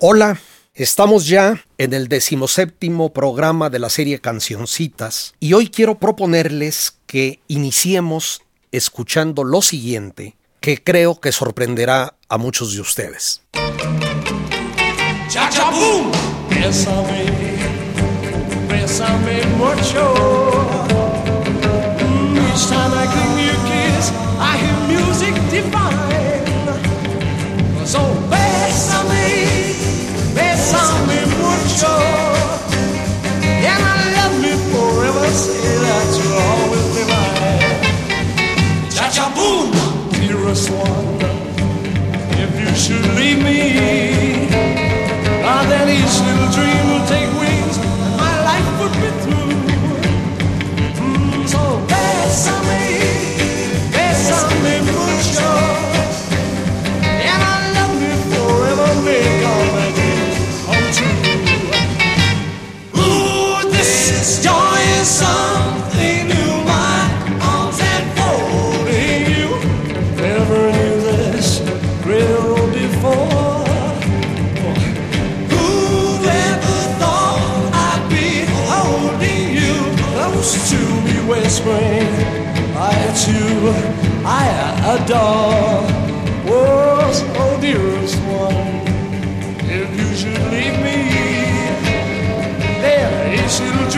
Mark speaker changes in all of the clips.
Speaker 1: Hola, estamos ya en el decimoséptimo programa de la serie Cancioncitas y hoy quiero proponerles que iniciemos escuchando lo siguiente que creo que sorprenderá a muchos de ustedes.
Speaker 2: If you should leave me, then each little dream me, whispering, I too, I adore. Oh, dearest one, if you should leave me, there is little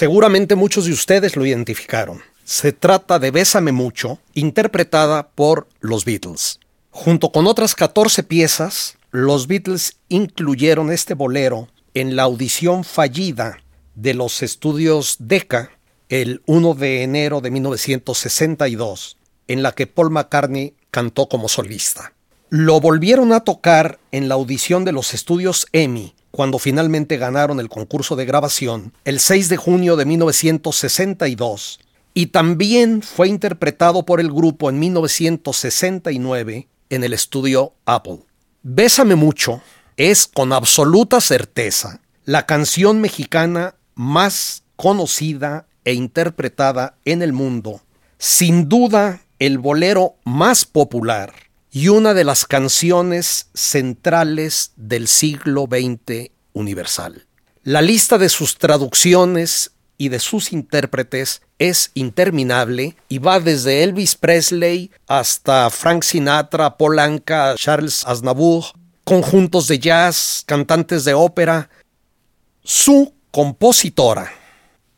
Speaker 1: Seguramente muchos de ustedes lo identificaron. Se trata de Bésame mucho, interpretada por los Beatles. Junto con otras 14 piezas, los Beatles incluyeron este bolero en la audición fallida de los estudios Decca el 1 de enero de 1962, en la que Paul McCartney cantó como solista. Lo volvieron a tocar en la audición de los estudios EMI, cuando finalmente ganaron el concurso de grabación, el 6 de junio de 1962, y también fue interpretado por el grupo en 1969 en el estudio Apple. Bésame mucho es con absoluta certeza la canción mexicana más conocida e interpretada en el mundo, sin duda el bolero más popular y una de las canciones centrales del siglo XX universal. La lista de sus traducciones y de sus intérpretes es interminable y va desde Elvis Presley hasta Frank Sinatra, Paul Anka, Charles Aznavour, conjuntos de jazz, cantantes de ópera. Su compositora,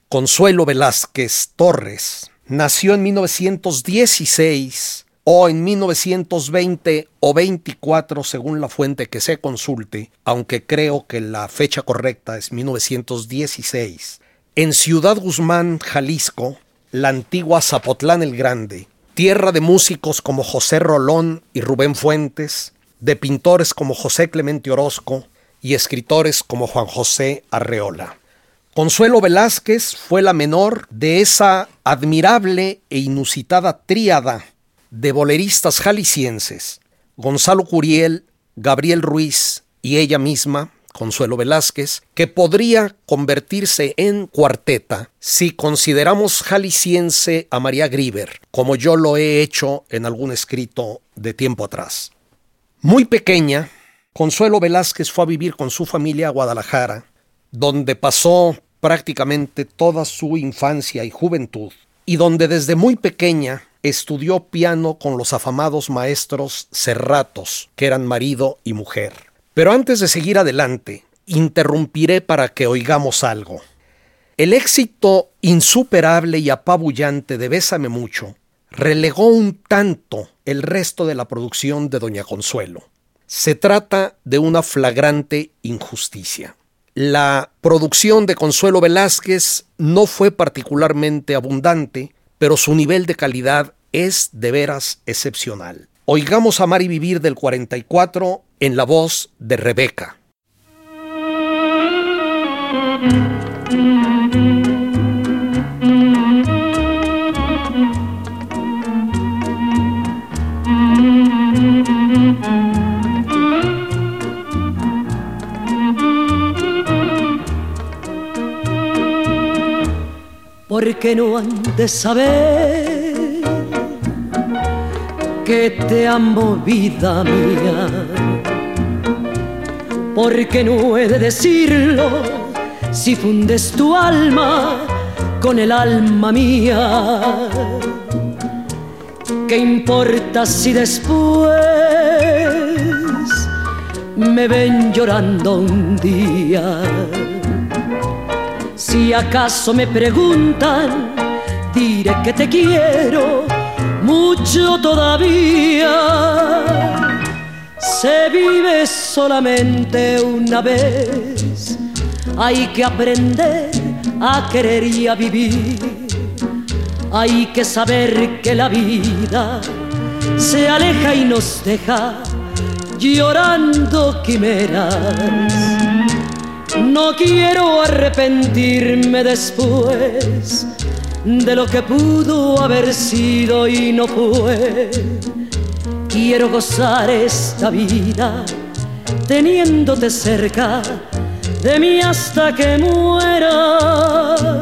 Speaker 1: Consuelo Velázquez Torres, nació en 1916 o en 1920 o 24 según la fuente que se consulte, aunque creo que la fecha correcta es 1916, en Ciudad Guzmán, Jalisco, la antigua Zapotlán el Grande, tierra de músicos como José Rolón y Rubén Fuentes, de pintores como José Clemente Orozco y escritores como Juan José Arreola. Consuelo Velázquez fue la menor de esa admirable e inusitada tríada de boleristas jaliscienses, Gonzalo Curiel, Gabriel Ruiz y ella misma, Consuelo Velázquez, que podría convertirse en cuarteta si consideramos jalisciense a María Grieber, como yo lo he hecho en algún escrito de tiempo atrás. Muy pequeña, Consuelo Velázquez fue a vivir con su familia a Guadalajara, donde pasó prácticamente toda su infancia y juventud, y donde desde muy pequeña estudió piano con los afamados maestros Serratos, que eran marido y mujer. Pero antes de seguir adelante, interrumpiré para que oigamos algo. El éxito insuperable y apabullante de Bésame mucho relegó un tanto el resto de la producción de Doña Consuelo. Se trata de una flagrante injusticia. La producción de Consuelo Velázquez no fue particularmente abundante, pero su nivel de calidad es de veras excepcional. Oigamos Amar y Vivir del 44 en la voz de Rebeca.
Speaker 3: Porque no han de saber que te amo vida mía, porque no he de decirlo si fundes tu alma con el alma mía. ¿Qué importa si después me ven llorando un día? Si acaso me preguntan, diré que te quiero mucho todavía. Se vive solamente una vez, hay que aprender a querer y a vivir. Hay que saber que la vida se aleja y nos deja llorando quimeras no quiero arrepentirme después de lo que pudo haber sido y no fue. Quiero gozar esta vida teniéndote cerca de mí hasta que muera.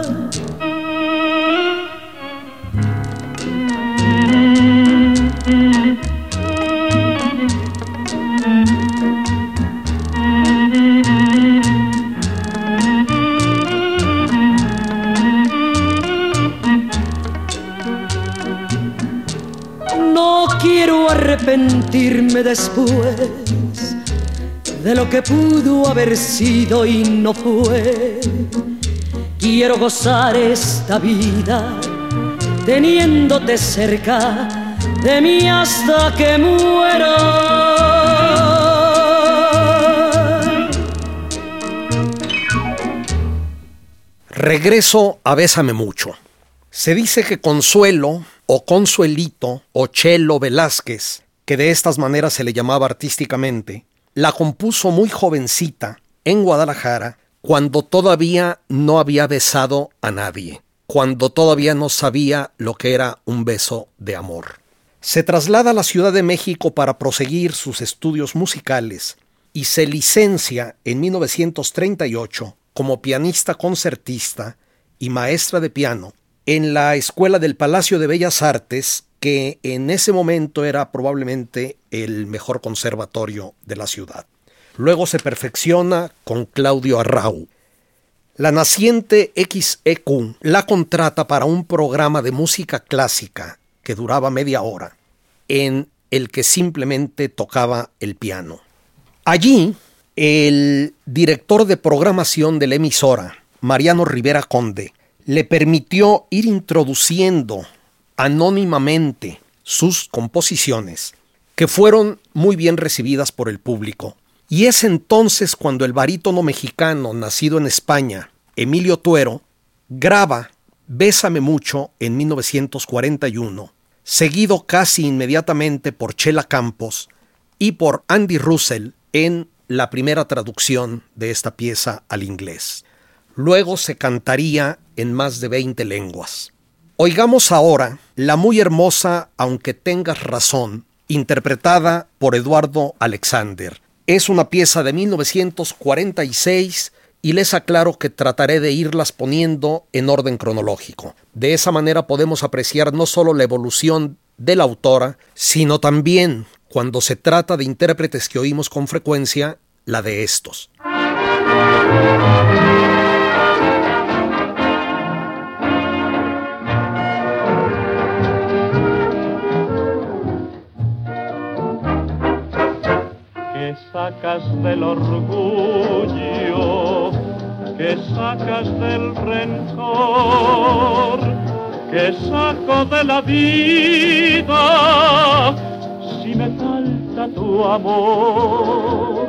Speaker 3: Arrepentirme después de lo que pudo haber sido y no fue. Quiero gozar esta vida teniéndote cerca de mí hasta que muera.
Speaker 1: Regreso a Bésame mucho. Se dice que Consuelo o Consuelito o Chelo Velázquez que de estas maneras se le llamaba artísticamente, la compuso muy jovencita en Guadalajara cuando todavía no había besado a nadie, cuando todavía no sabía lo que era un beso de amor. Se traslada a la Ciudad de México para proseguir sus estudios musicales y se licencia en 1938 como pianista concertista y maestra de piano en la Escuela del Palacio de Bellas Artes que en ese momento era probablemente el mejor conservatorio de la ciudad. Luego se perfecciona con Claudio Arrau. La naciente XEQ la contrata para un programa de música clásica que duraba media hora, en el que simplemente tocaba el piano. Allí, el director de programación de la emisora, Mariano Rivera Conde, le permitió ir introduciendo anónimamente sus composiciones, que fueron muy bien recibidas por el público. Y es entonces cuando el barítono mexicano, nacido en España, Emilio Tuero, graba Bésame mucho en 1941, seguido casi inmediatamente por Chela Campos y por Andy Russell en la primera traducción de esta pieza al inglés. Luego se cantaría en más de 20 lenguas. Oigamos ahora la muy hermosa Aunque tengas razón, interpretada por Eduardo Alexander. Es una pieza de 1946 y les aclaro que trataré de irlas poniendo en orden cronológico. De esa manera podemos apreciar no solo la evolución de la autora, sino también, cuando se trata de intérpretes que oímos con frecuencia, la de estos.
Speaker 4: Sacas del orgullo, que sacas del rencor, que saco de la vida si me falta tu amor.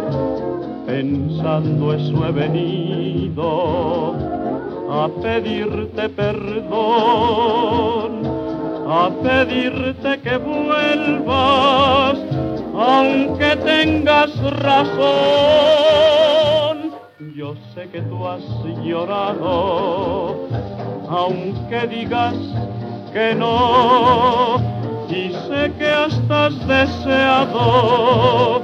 Speaker 4: Pensando eso he venido a pedirte perdón, a pedirte que vuelvas aunque tengas razón. Yo sé que tú has llorado, aunque digas que no. Y sé que has deseado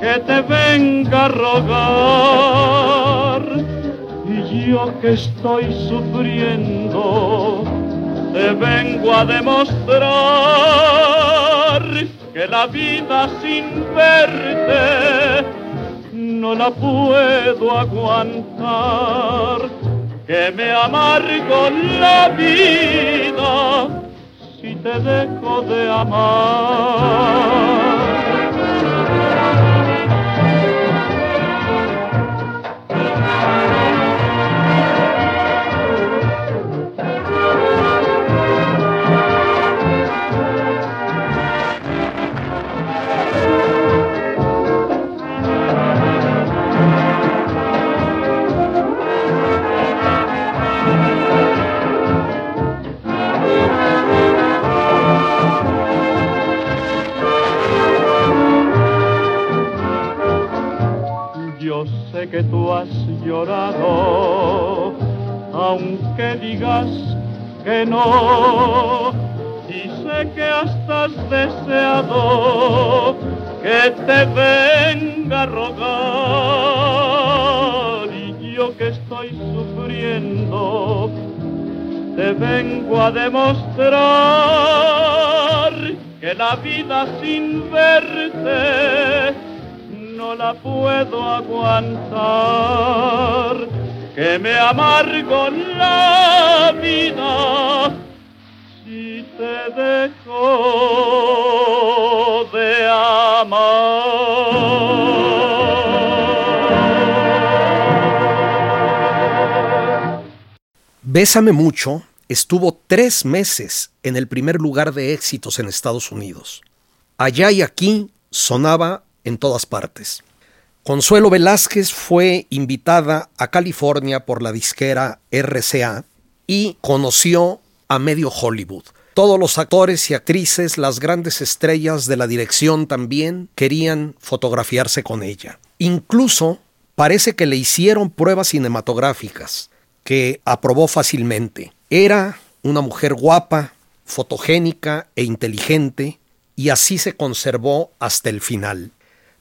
Speaker 4: que te venga a rogar. Y yo que estoy sufriendo, te vengo a demostrar que la vida sin verte no la puedo aguantar, que me amargo la vida si te dejo de amar. Vida sin verte no la puedo aguantar, que me amargo la vida si te dejo de amar.
Speaker 1: Bésame mucho estuvo tres meses en el primer lugar de éxitos en Estados Unidos. Allá y aquí sonaba en todas partes. Consuelo Velázquez fue invitada a California por la disquera RCA y conoció a medio Hollywood. Todos los actores y actrices, las grandes estrellas de la dirección también querían fotografiarse con ella. Incluso parece que le hicieron pruebas cinematográficas que aprobó fácilmente. Era una mujer guapa, fotogénica e inteligente y así se conservó hasta el final.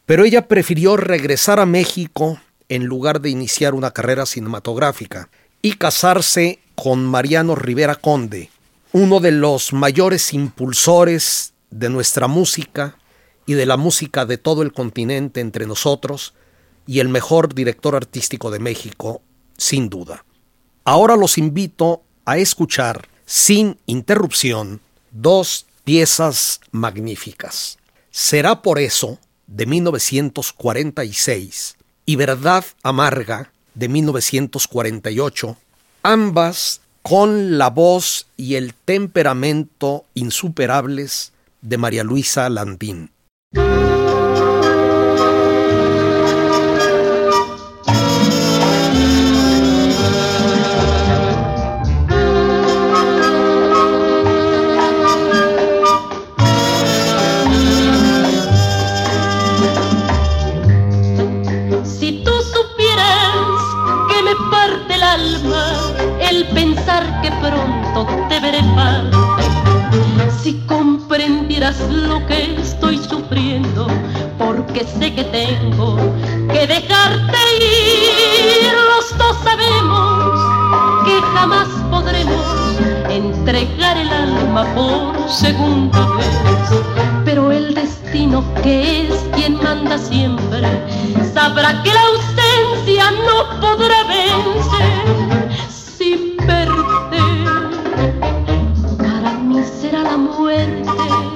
Speaker 1: Pero ella prefirió regresar a México en lugar de iniciar una carrera cinematográfica y casarse con Mariano Rivera Conde, uno de los mayores impulsores de nuestra música y de la música de todo el continente entre nosotros y el mejor director artístico de México, sin duda. Ahora los invito a escuchar sin interrupción dos piezas magníficas. Será por eso de 1946 y Verdad Amarga de 1948, ambas con la voz y el temperamento insuperables de María Luisa Landín.
Speaker 5: Si comprendieras lo que estoy sufriendo, porque sé que tengo que dejarte ir. Los dos sabemos que jamás podremos entregar el alma por segunda vez. Pero el destino que es quien manda siempre sabrá que la ausencia no podrá vencer La vida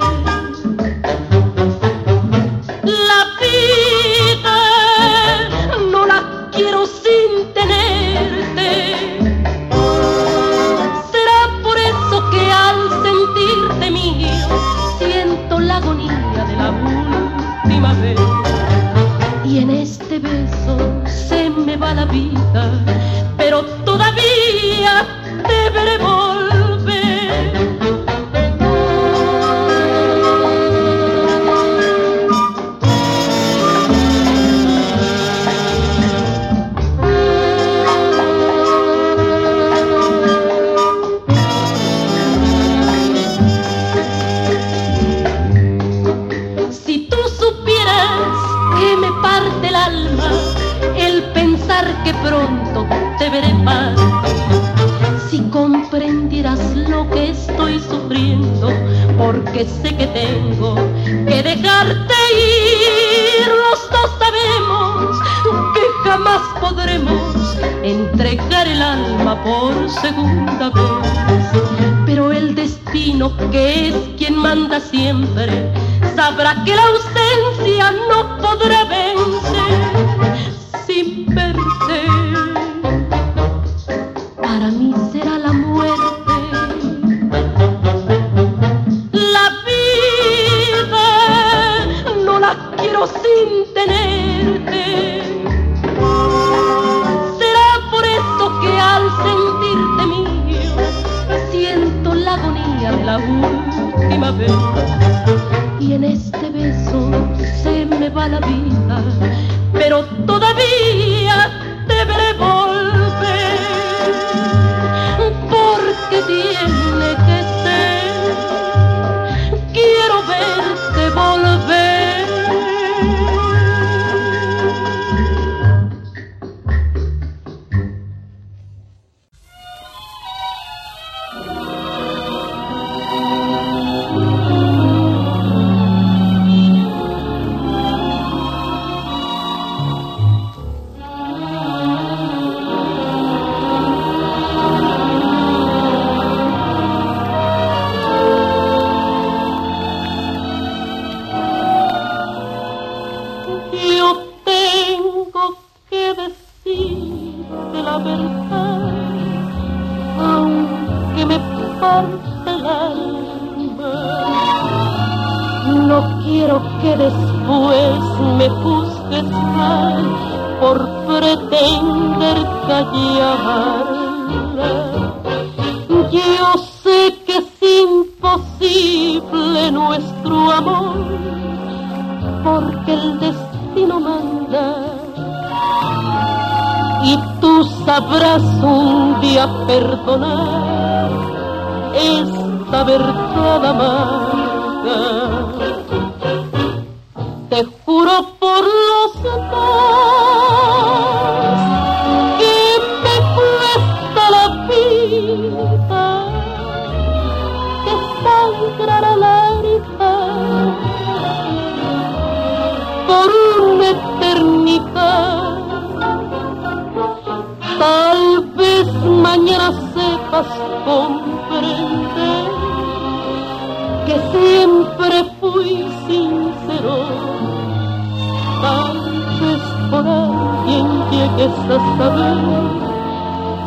Speaker 5: tienes que saber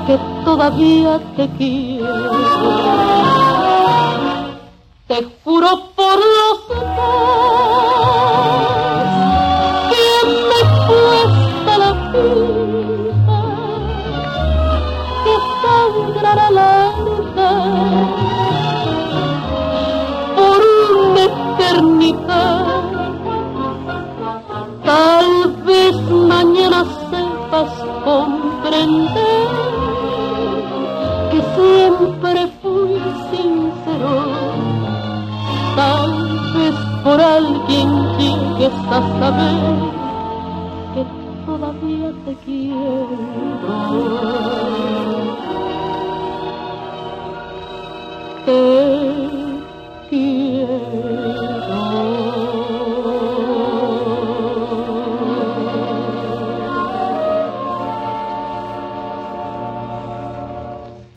Speaker 5: que todavía te quiero. Te juro por los ojos que todavía. Te quiero.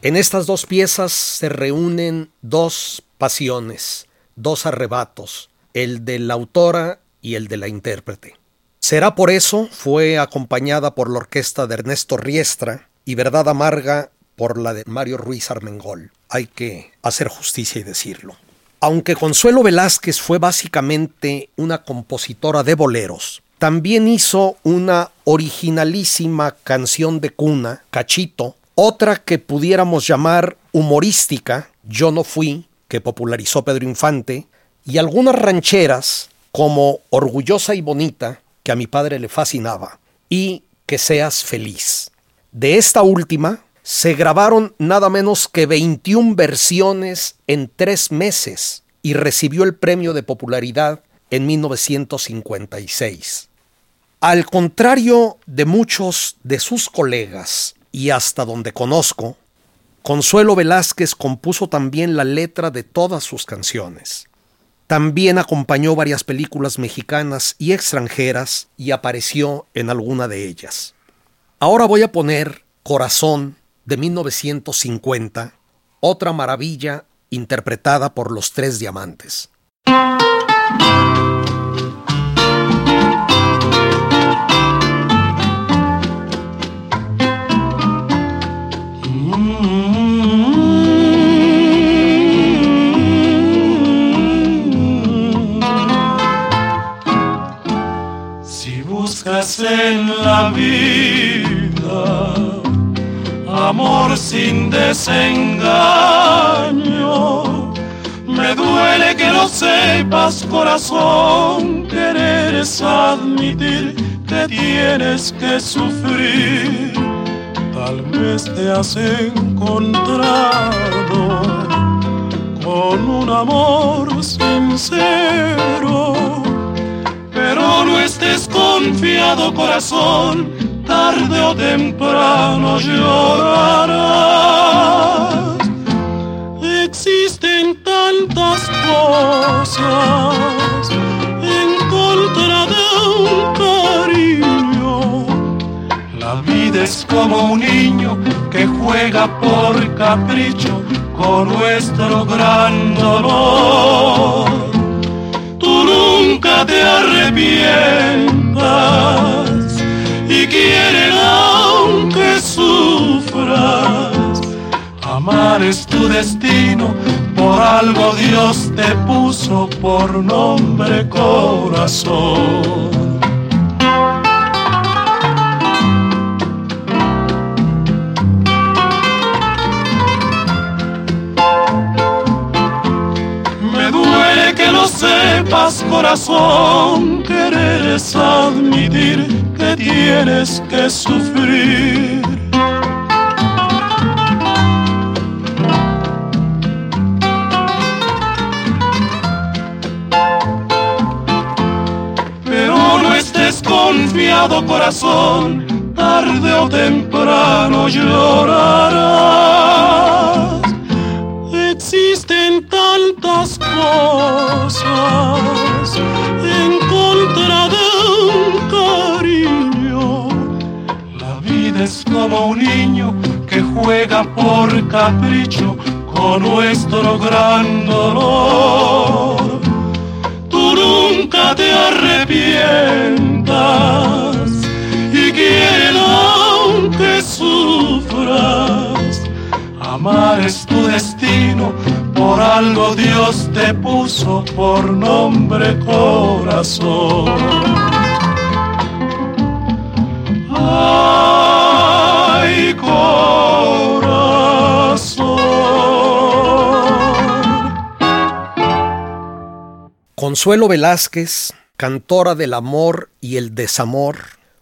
Speaker 1: En estas dos piezas se reúnen dos pasiones, dos arrebatos, el de la autora y el de la intérprete. Será por eso fue acompañada por la orquesta de Ernesto Riestra y Verdad Amarga por la de Mario Ruiz Armengol. Hay que hacer justicia y decirlo. Aunque Consuelo Velázquez fue básicamente una compositora de boleros, también hizo una originalísima canción de cuna, Cachito, otra que pudiéramos llamar humorística, Yo no fui, que popularizó Pedro Infante, y algunas rancheras como Orgullosa y Bonita, que a mi padre le fascinaba, y Que seas feliz. De esta última se grabaron nada menos que 21 versiones en tres meses y recibió el premio de popularidad en 1956. Al contrario de muchos de sus colegas, y hasta donde conozco, Consuelo Velázquez compuso también la letra de todas sus canciones. También acompañó varias películas mexicanas y extranjeras y apareció en alguna de ellas. Ahora voy a poner Corazón de 1950, otra maravilla interpretada por los tres diamantes.
Speaker 6: En la vida amor sin desengaño, me duele que lo sepas, corazón, querer es admitir que tienes que sufrir. Tal vez te has encontrado con un amor sincero pero no estés confiado corazón, tarde o temprano llorarás. Existen tantas cosas en contra de un cariño. La vida es como un niño que juega por capricho con nuestro gran dolor tú nunca te arrepientas y quieren aunque sufras. Amar es tu destino, por algo Dios te puso por nombre corazón. Sepas, corazón, querer admitir que tienes que sufrir. Pero no estés confiado, corazón, tarde o temprano llorarás. Tantas cosas en contra de un cariño. La vida es como un niño que juega por capricho con nuestro gran dolor. Tú nunca te arrepientas y quieren aunque sufras. Amar es tu destino, por algo Dios te puso por nombre corazón. Ay, corazón.
Speaker 1: Consuelo Velázquez, cantora del amor y el desamor,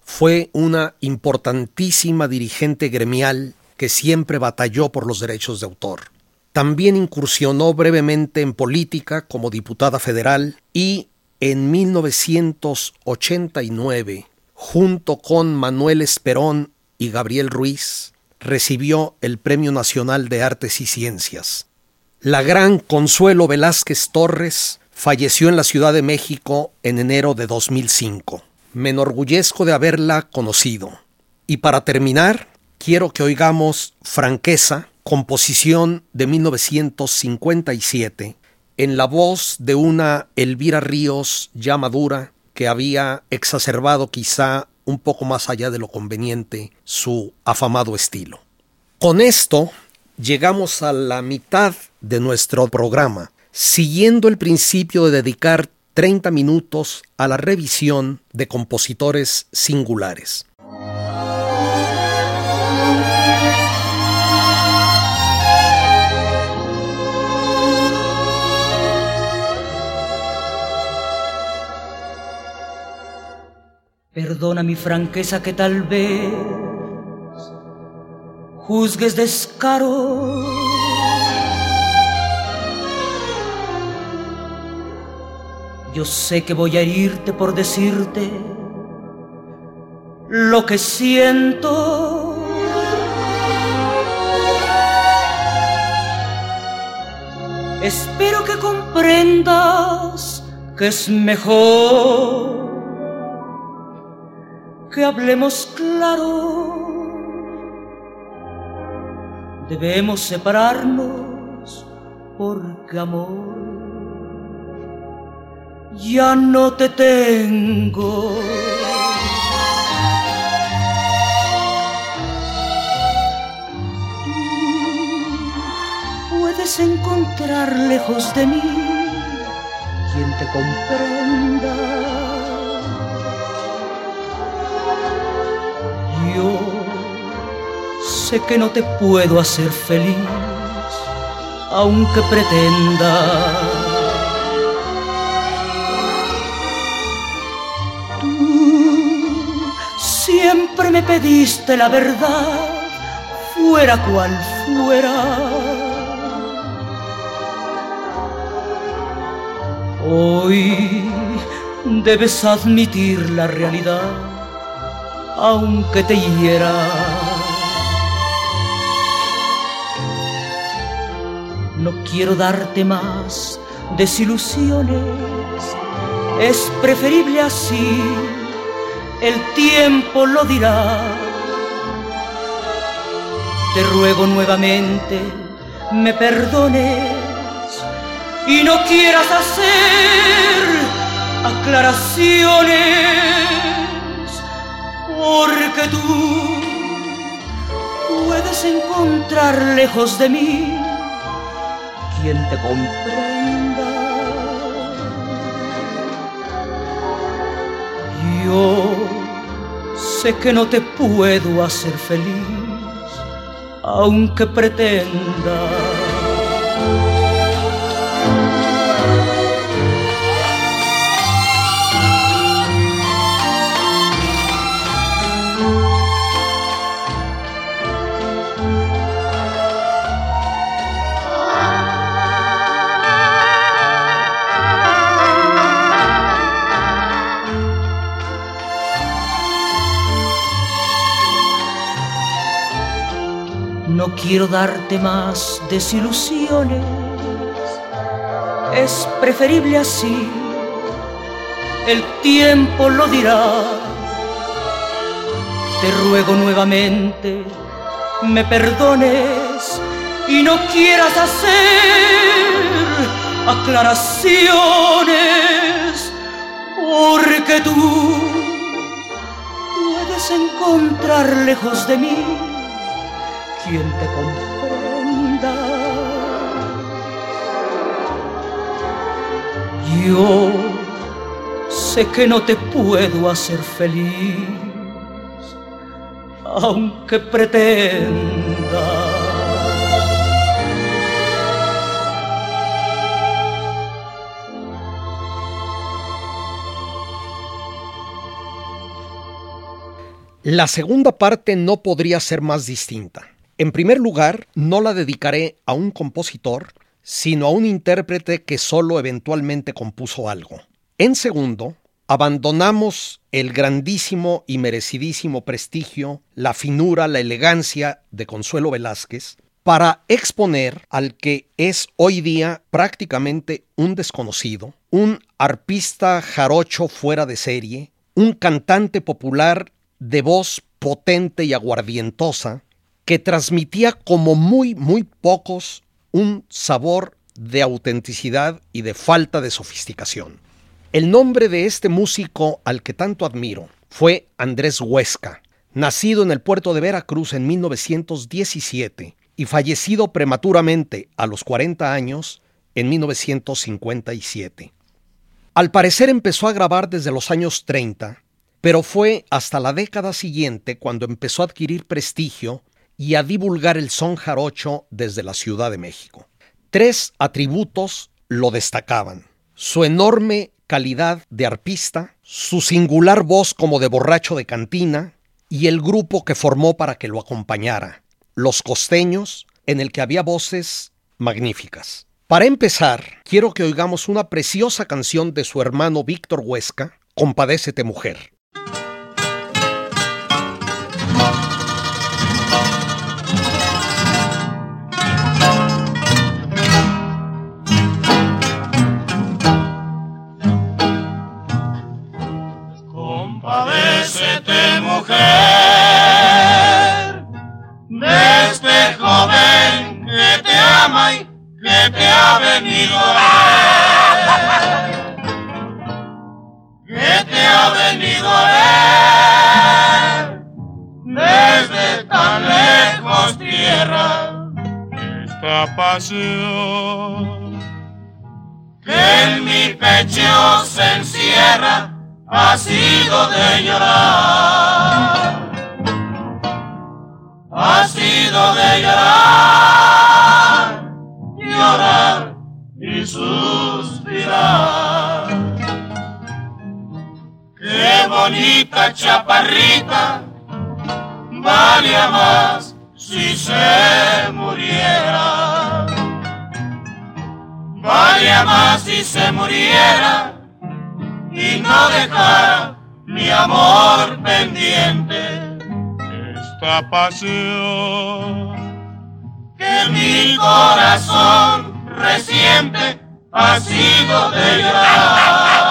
Speaker 1: fue una importantísima dirigente gremial que siempre batalló por los derechos de autor. También incursionó brevemente en política como diputada federal y en 1989, junto con Manuel Esperón y Gabriel Ruiz, recibió el Premio Nacional de Artes y Ciencias. La gran Consuelo Velázquez Torres falleció en la Ciudad de México en enero de 2005. Me enorgullezco de haberla conocido. Y para terminar, quiero que oigamos Franqueza, composición de 1957, en la voz de una Elvira Ríos ya madura que había exacerbado quizá un poco más allá de lo conveniente su afamado estilo. Con esto llegamos a la mitad de nuestro programa, siguiendo el principio de dedicar 30 minutos a la revisión de compositores singulares.
Speaker 3: Perdona mi franqueza que tal vez juzgues descaro. Yo sé que voy a herirte por decirte lo que siento. Espero que comprendas que es mejor que hablemos claro. Debemos separarnos porque amor ya no te tengo. Tú puedes encontrar lejos de mí quien te comprenda. Yo sé que no te puedo hacer feliz, aunque pretenda. siempre me pediste la verdad, fuera cual fuera. Hoy debes admitir la realidad, aunque te hiera. No quiero darte más desilusiones, es preferible así el tiempo lo dirá. Te ruego nuevamente me perdones y no quieras hacer aclaraciones, porque tú puedes encontrar lejos de mí quien te comprenda. Yo sé que no te puedo hacer feliz, aunque pretenda. Quiero darte más desilusiones, es preferible así, el tiempo lo dirá. Te ruego nuevamente me perdones y no quieras hacer aclaraciones, porque tú puedes encontrar lejos de mí comprenda. Yo sé que no te puedo hacer feliz, aunque pretenda.
Speaker 1: La segunda parte no podría ser más distinta. En primer lugar, no la dedicaré a un compositor, sino a un intérprete que solo eventualmente compuso algo. En segundo, abandonamos el grandísimo y merecidísimo prestigio, la finura, la elegancia de Consuelo Velázquez para exponer al que es hoy día prácticamente un desconocido, un arpista jarocho fuera de serie, un cantante popular de voz potente y aguardientosa, que transmitía como muy, muy pocos un sabor de autenticidad y de falta de sofisticación. El nombre de este músico al que tanto admiro fue Andrés Huesca, nacido en el puerto de Veracruz en 1917 y fallecido prematuramente a los 40 años en 1957. Al parecer empezó a grabar desde los años 30, pero fue hasta la década siguiente cuando empezó a adquirir prestigio y a divulgar el son jarocho desde la Ciudad de México. Tres atributos lo destacaban. Su enorme calidad de arpista, su singular voz como de borracho de cantina y el grupo que formó para que lo acompañara, Los Costeños, en el que había voces magníficas. Para empezar, quiero que oigamos una preciosa canción de su hermano Víctor Huesca, Compadécete mujer.
Speaker 7: Que te ama y que te ha venido a ver, que te ha venido a ver. Desde tan lejos tierra. Esta pasión que en mi pecho se encierra ha sido de llorar, ha sido de llorar, y suspirar. Qué bonita chaparrita, valía más si se muriera. Valía más si se muriera y no dejar mi amor pendiente. Esta pasión mi corazón reciente ha sido de llorar.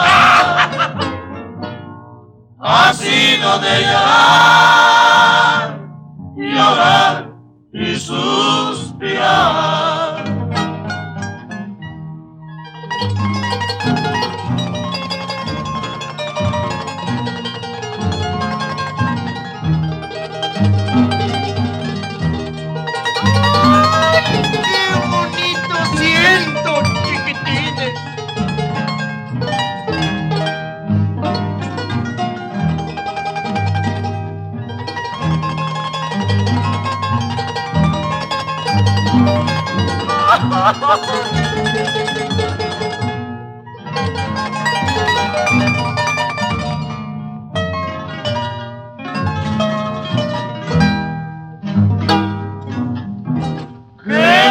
Speaker 7: Ha sido de llorar, llorar y suspirar. ¡Qué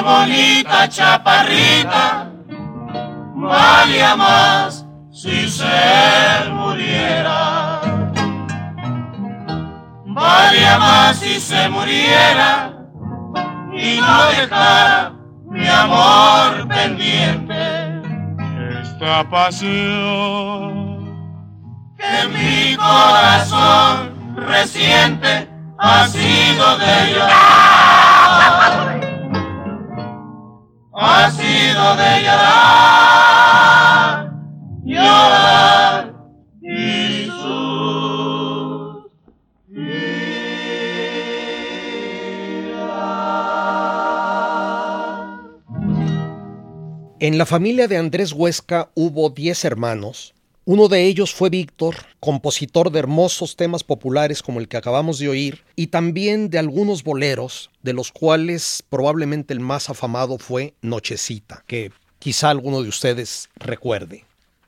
Speaker 7: bonita chaparrita! Valía más si se muriera. Valía más si se muriera y no dejara mi amor pendiente. Esta pasión que mi corazón reciente ha sido de llorar. Ha sido de llorar, llorar
Speaker 1: En la familia de Andrés Huesca hubo 10 hermanos. Uno de ellos fue Víctor, compositor de hermosos temas populares como el que acabamos de oír, y también de algunos boleros, de los cuales probablemente el más afamado fue Nochecita, que quizá alguno de ustedes recuerde.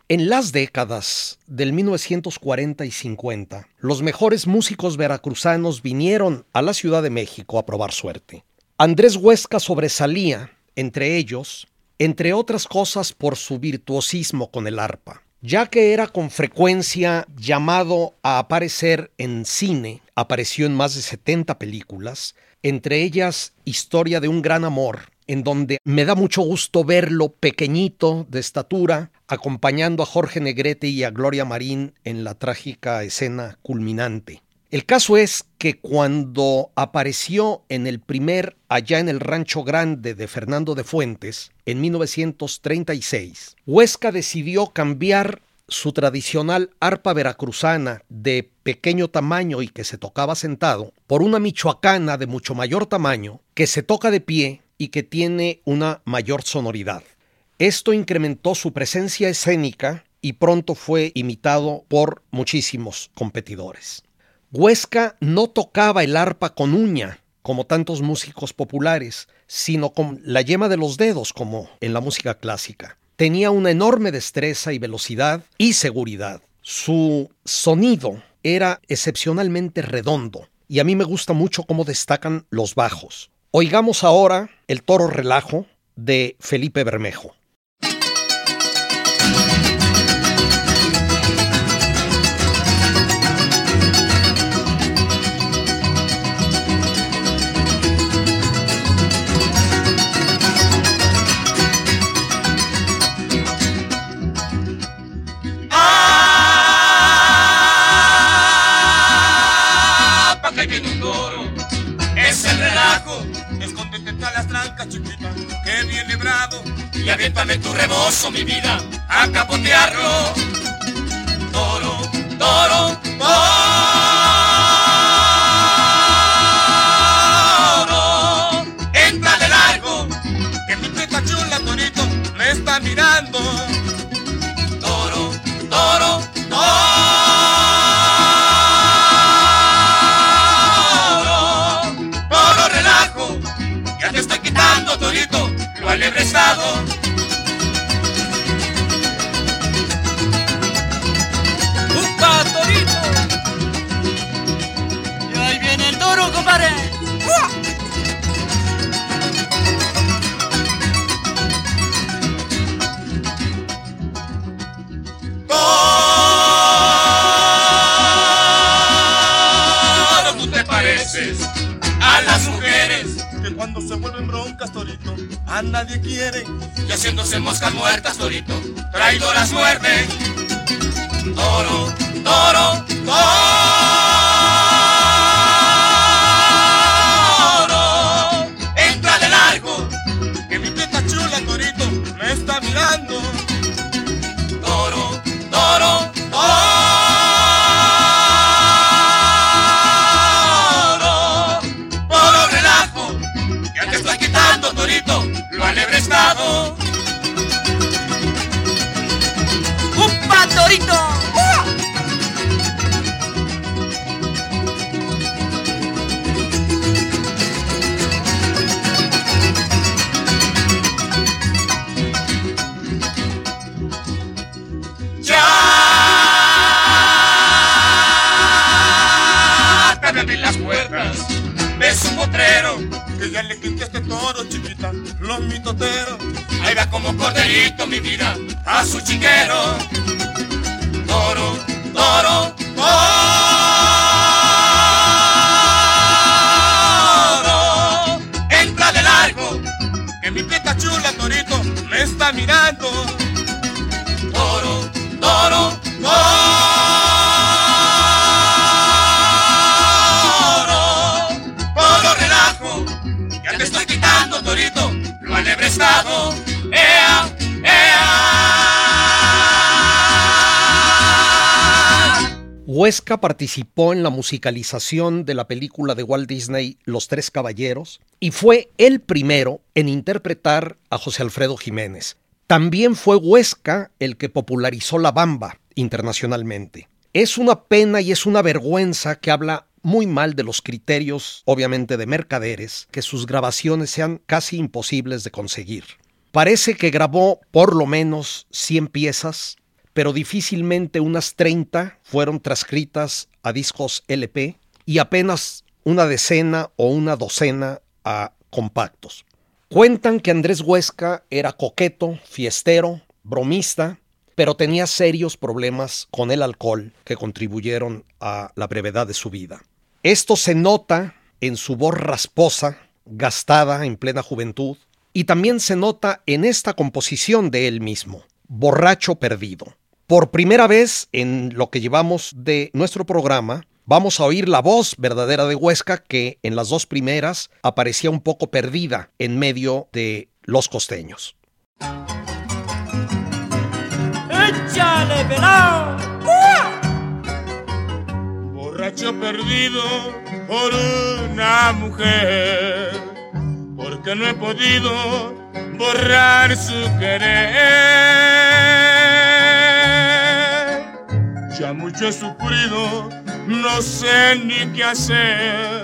Speaker 1: En las décadas del 1940 y 50, los mejores músicos veracruzanos vinieron a la Ciudad de México a probar suerte. Andrés Huesca sobresalía, entre ellos, entre otras cosas por su virtuosismo con el arpa. Ya que era con frecuencia llamado a aparecer en cine, apareció en más de 70 películas, entre ellas Historia de un gran amor, en donde me da mucho gusto verlo pequeñito de estatura, acompañando a Jorge Negrete y a Gloria Marín en la trágica escena culminante. El caso es que cuando apareció en el primer Allá en el Rancho Grande de Fernando de Fuentes, en 1936, Huesca decidió cambiar su tradicional arpa veracruzana de pequeño tamaño y que se tocaba sentado por una michoacana de mucho mayor tamaño que se toca de pie y que tiene una mayor sonoridad. Esto incrementó su presencia escénica y pronto fue imitado por muchísimos competidores. Huesca no tocaba el arpa con uña, como tantos músicos populares, sino con la yema de los dedos, como en la música clásica. Tenía una enorme destreza y velocidad y seguridad. Su sonido era excepcionalmente redondo, y a mí me gusta mucho cómo destacan los bajos. Oigamos ahora el toro relajo de Felipe Bermejo.
Speaker 8: Tu rebozo, mi vida, a capotearlo. Toro, toro, toro. Nadie quieren. Y haciéndose moscas muertas, torito, traidoras muerden. Toro, toro, toro.
Speaker 1: Participó en la musicalización de la película de Walt Disney Los Tres Caballeros y fue el primero en interpretar a José Alfredo Jiménez. También fue Huesca el que popularizó la bamba internacionalmente. Es una pena y es una vergüenza que habla muy mal de los criterios, obviamente de mercaderes, que sus grabaciones sean casi imposibles de conseguir. Parece que grabó por lo menos 100 piezas, pero difícilmente unas 30 fueron transcritas a discos LP y apenas una decena o una docena a compactos. Cuentan que Andrés Huesca era coqueto, fiestero, bromista, pero tenía serios problemas con el alcohol que contribuyeron a la brevedad de su vida. Esto se nota en su voz rasposa, gastada en plena juventud, y también se nota en esta composición de él mismo, Borracho Perdido. Por primera vez en lo que llevamos de nuestro programa, vamos a oír la voz verdadera de Huesca que en las dos primeras aparecía un poco perdida en medio de los costeños.
Speaker 9: Échale pelao.
Speaker 8: Borracho perdido por una mujer, porque no he podido borrar su querer. Ya mucho he sufrido, no sé ni qué hacer.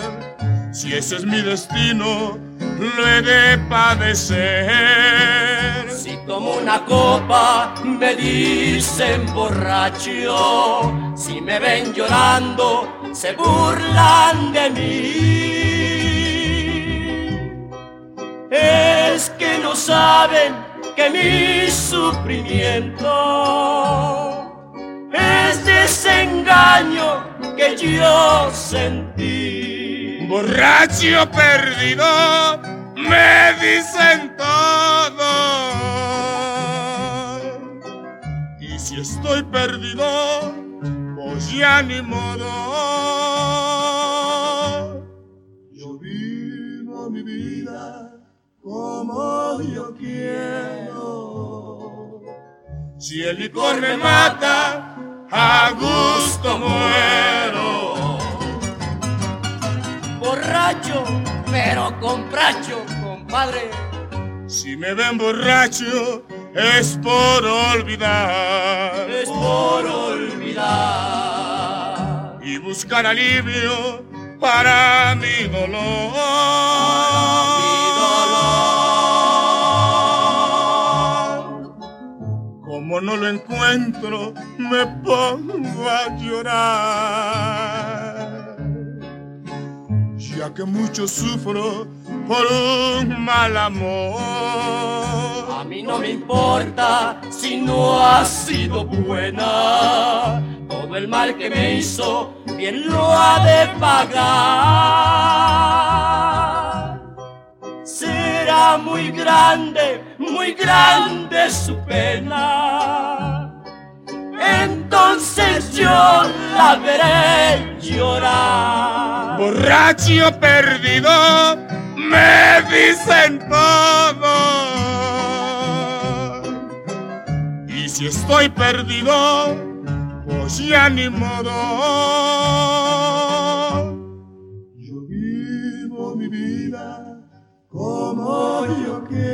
Speaker 8: Si ese es mi destino, lo he de padecer.
Speaker 10: Si tomo una copa me dicen borracho, si me ven llorando se burlan de mí. Es que no saben que mi sufrimiento es desengaño que yo sentí.
Speaker 8: Borracho perdido, me dicen todo. Y si estoy perdido, pues ya ni modo. Yo vivo mi vida como yo quiero. Si el licor me mata, a gusto muero.
Speaker 10: Borracho, pero compracho, compadre.
Speaker 8: Si me ven borracho es por olvidar
Speaker 10: Es por olvidar.
Speaker 8: y buscar alivio para mi dolor. Como no lo encuentro, me pongo a llorar. Ya que mucho sufro por un mal amor.
Speaker 10: A mí no me importa si no ha sido buena. Todo el mal que me hizo, bien lo ha de pagar. Será muy grande, muy grande su pena. Entonces yo la veré llorar.
Speaker 8: Borracho perdido, me dicen todo. Y si estoy perdido, pues ya ni modo. Como yo quiero.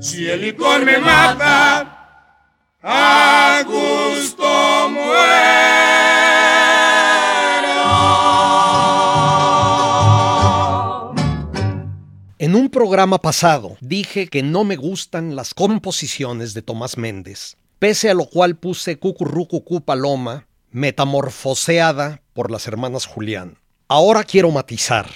Speaker 8: Si el licor me mata, a gusto muero.
Speaker 1: En un programa pasado dije que no me gustan las composiciones de Tomás Méndez, pese a lo cual puse Cucurrucucú Paloma, metamorfoseada por las hermanas Julián. Ahora quiero matizar.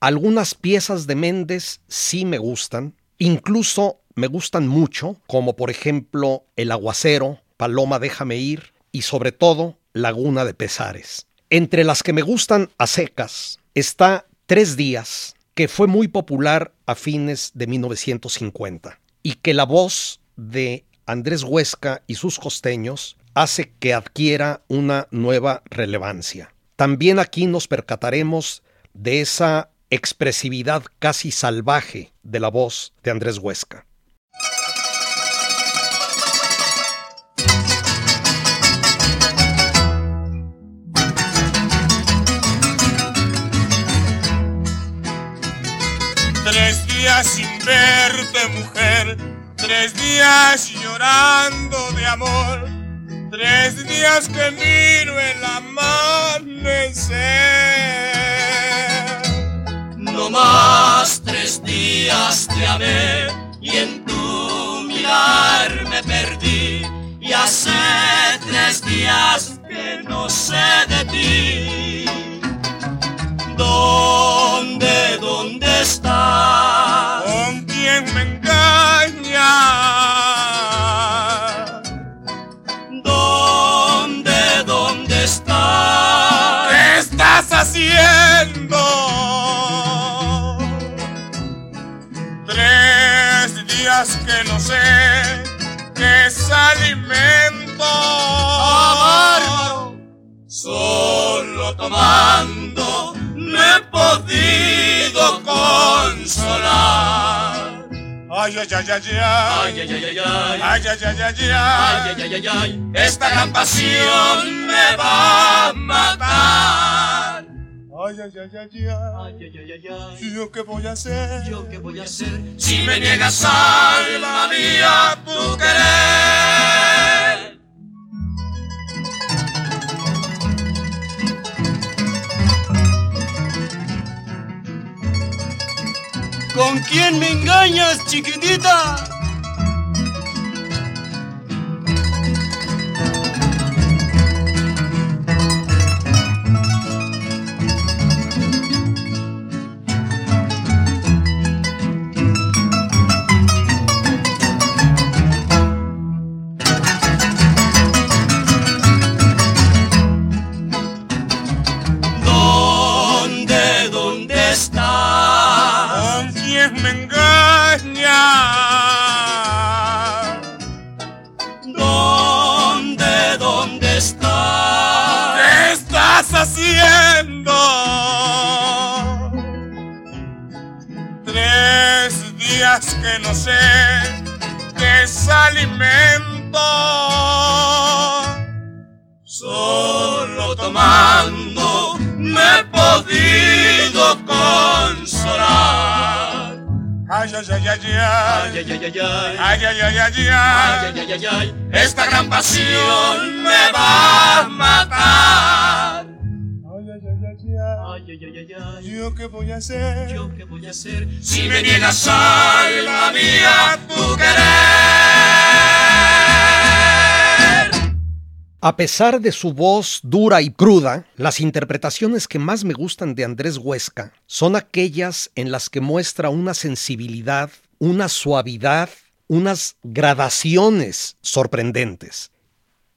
Speaker 1: Algunas piezas de Méndez sí me gustan, incluso me gustan mucho, como por ejemplo El Aguacero, Paloma Déjame Ir y sobre todo Laguna de Pesares. Entre las que me gustan a secas está Tres Días, que fue muy popular a fines de 1950 y que la voz de Andrés Huesca y sus costeños hace que adquiera una nueva relevancia. También aquí nos percataremos de esa expresividad casi salvaje de la voz de Andrés Huesca.
Speaker 8: Tres días sin verte, mujer. Tres días llorando de amor. Tres días que miro el amanecer.
Speaker 10: No más tres días te amé y en tu mirar me perdí. Y hace tres días que no sé de ti. ¿Dónde, dónde estás?
Speaker 8: ¿Con quién me engaña?
Speaker 10: ¿Dónde, dónde estás?
Speaker 8: ¿Qué estás haciendo? Días que no sé qué es alimento.
Speaker 10: bárbaro. Solo tomando me he podido consolar.
Speaker 8: Ay, ay, ay, ay, ay.
Speaker 7: Ay, ay, ay, ay, ay.
Speaker 8: Ay, ay, ay, ay, ay.
Speaker 7: Ay, ay, ay, ay, ay. Esta gran pasión me va a
Speaker 8: Ay, ay, ay, ay, ay.
Speaker 7: Ay, ay, ay, ay, ay.
Speaker 8: ¿Yo qué voy a hacer?
Speaker 7: ¿Yo qué voy a hacer? Si me niegas, alma mía, tu querer.
Speaker 10: ¿Con quién me engañas, chiquitita?
Speaker 8: Ay, ay.
Speaker 7: Esta gran pasión me va a matar.
Speaker 8: Ay, ay, ay, ay, ay.
Speaker 7: Ay, ay, ay, ay, ay.
Speaker 8: ¿Yo qué voy a hacer?
Speaker 7: ¿Yo qué voy a hacer? Si me niegas, alma mía, tu querer.
Speaker 1: A pesar de su voz dura y cruda, las interpretaciones que más me gustan de Andrés Huesca son aquellas en las que muestra una sensibilidad, una suavidad, unas gradaciones sorprendentes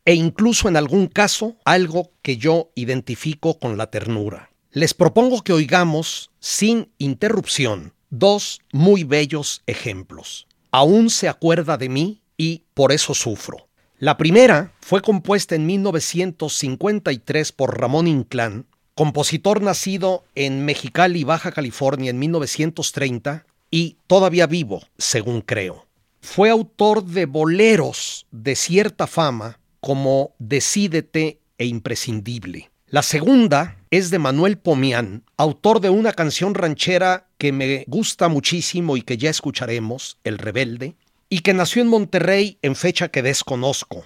Speaker 1: e incluso en algún caso algo que yo identifico con la ternura. Les propongo que oigamos, sin interrupción, dos muy bellos ejemplos. Aún se acuerda de mí y por eso sufro. La primera fue compuesta en 1953 por Ramón Inclán, compositor nacido en Mexicali, Baja California en 1930 y todavía vivo, según creo. Fue autor de boleros de cierta fama como Decídete e Imprescindible. La segunda es de Manuel Pomián, autor de una canción ranchera que me gusta muchísimo y que ya escucharemos, El Rebelde, y que nació en Monterrey en fecha que desconozco.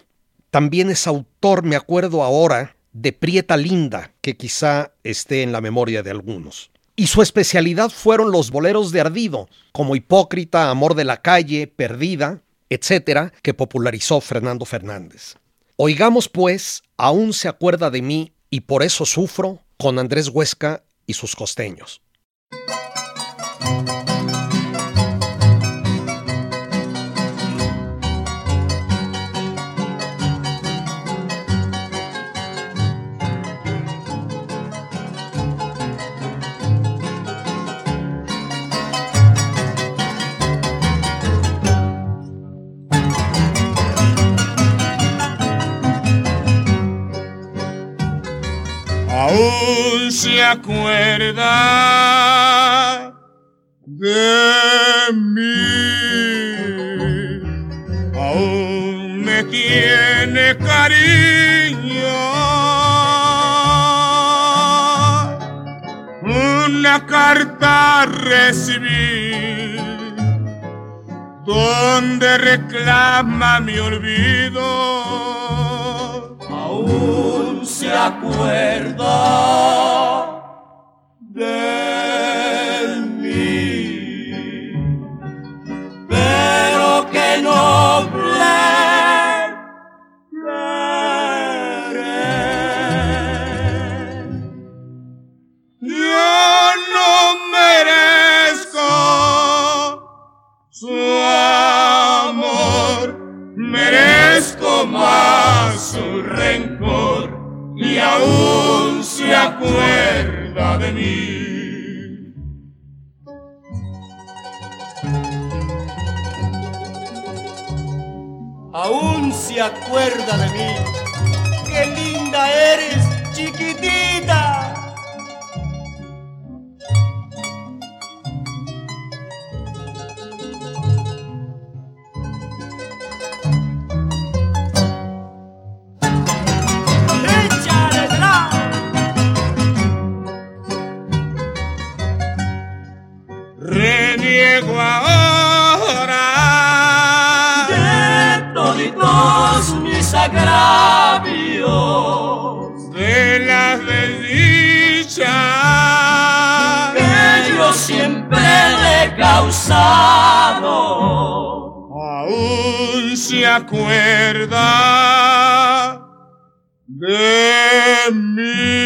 Speaker 1: También es autor, me acuerdo ahora, de Prieta Linda, que quizá esté en la memoria de algunos. Y su especialidad fueron los boleros de ardido, como Hipócrita, Amor de la Calle, Perdida, etcétera, que popularizó Fernando Fernández. Oigamos, pues, Aún se acuerda de mí y por eso sufro, con Andrés Huesca y sus costeños.
Speaker 8: Aún se acuerda de mí, aún me tiene cariño. Una carta recibí donde reclama mi olvido
Speaker 7: aún se acuerda de
Speaker 8: Aún se acuerda de mí.
Speaker 10: Agravios,
Speaker 7: de las desdichas
Speaker 10: que yo siempre le he causado.
Speaker 7: Aún se acuerda de mí.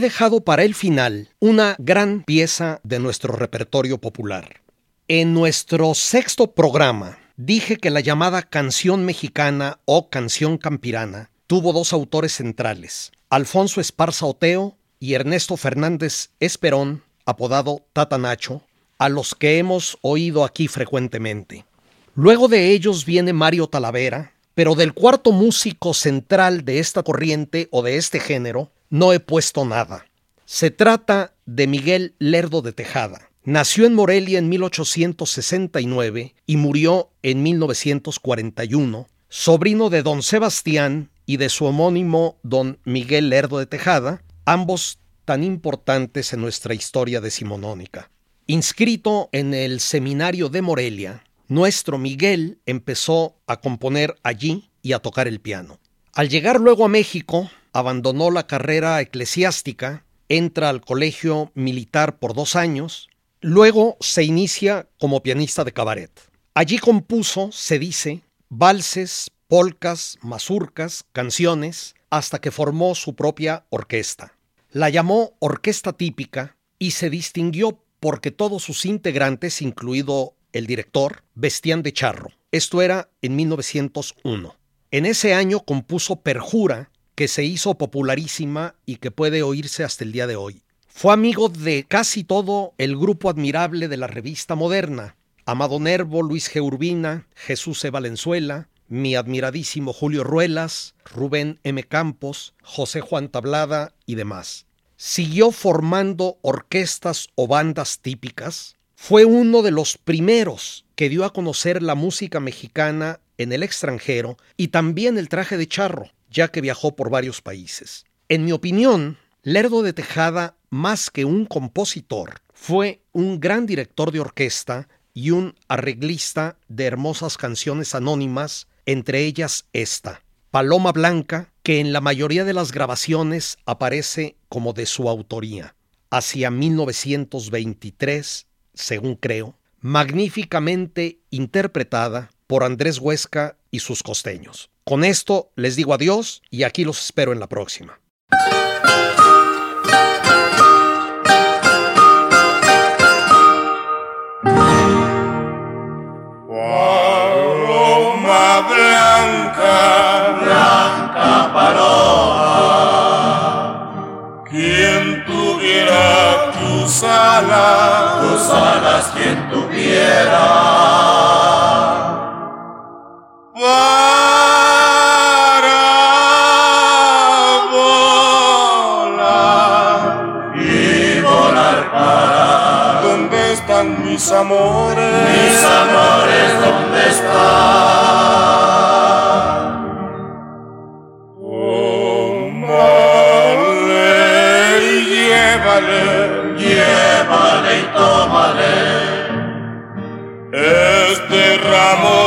Speaker 1: Dejado para el final una gran pieza de nuestro repertorio popular. En nuestro sexto programa dije que la llamada canción mexicana o canción campirana tuvo dos autores centrales, Alfonso Esparza Oteo y Ernesto Fernández Esperón, apodado Tata Nacho, a los que hemos oído aquí frecuentemente. Luego de ellos viene Mario Talavera, pero del cuarto músico central de esta corriente o de este género no he puesto nada. Se trata de Miguel Lerdo de Tejada. Nació en Morelia en 1869 y murió en 1941, sobrino de don Sebastián y de su homónimo don Miguel Lerdo de Tejada, ambos tan importantes en nuestra historia decimonónica. Inscrito en el seminario de Morelia, nuestro Miguel empezó a componer allí y a tocar el piano. Al llegar luego a México, abandonó la carrera eclesiástica, entra al colegio militar por dos años, luego se inicia como pianista de cabaret. Allí compuso, se dice, valses, polcas, mazurcas, canciones, hasta que formó su propia orquesta. La llamó Orquesta Típica y se distinguió porque todos sus integrantes, incluido el director, vestían de charro. Esto era en 1901. En ese año compuso Perjura, que se hizo popularísima y que puede oírse hasta el día de hoy. Fue amigo de casi todo el grupo admirable de la revista moderna, Amado Nervo, Luis G. Urbina, Jesús E. Valenzuela, mi admiradísimo Julio Ruelas, Rubén M. Campos, José Juan Tablada y demás. Siguió formando orquestas o bandas típicas. Fue uno de los primeros que dio a conocer la música mexicana en el extranjero y también el traje de charro, ya que viajó por varios países. En mi opinión, Lerdo de Tejada, más que un compositor, fue un gran director de orquesta y un arreglista de hermosas canciones anónimas entre ellas esta, Paloma Blanca, que en la mayoría de las grabaciones aparece como de su autoría, hacia 1923, según creo, magníficamente interpretada por Andrés Huesca y sus costeños. Con esto les digo adiós y aquí los espero en la próxima.
Speaker 8: blanca, blanca paloma. Quien tuviera tus alas, tus alas, quien tuviera. Mis amores? Mis amores, ¿dónde están? Tómale y llévale, llévale y tómale este ramo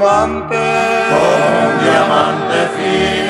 Speaker 8: diamante, como un diamante fino.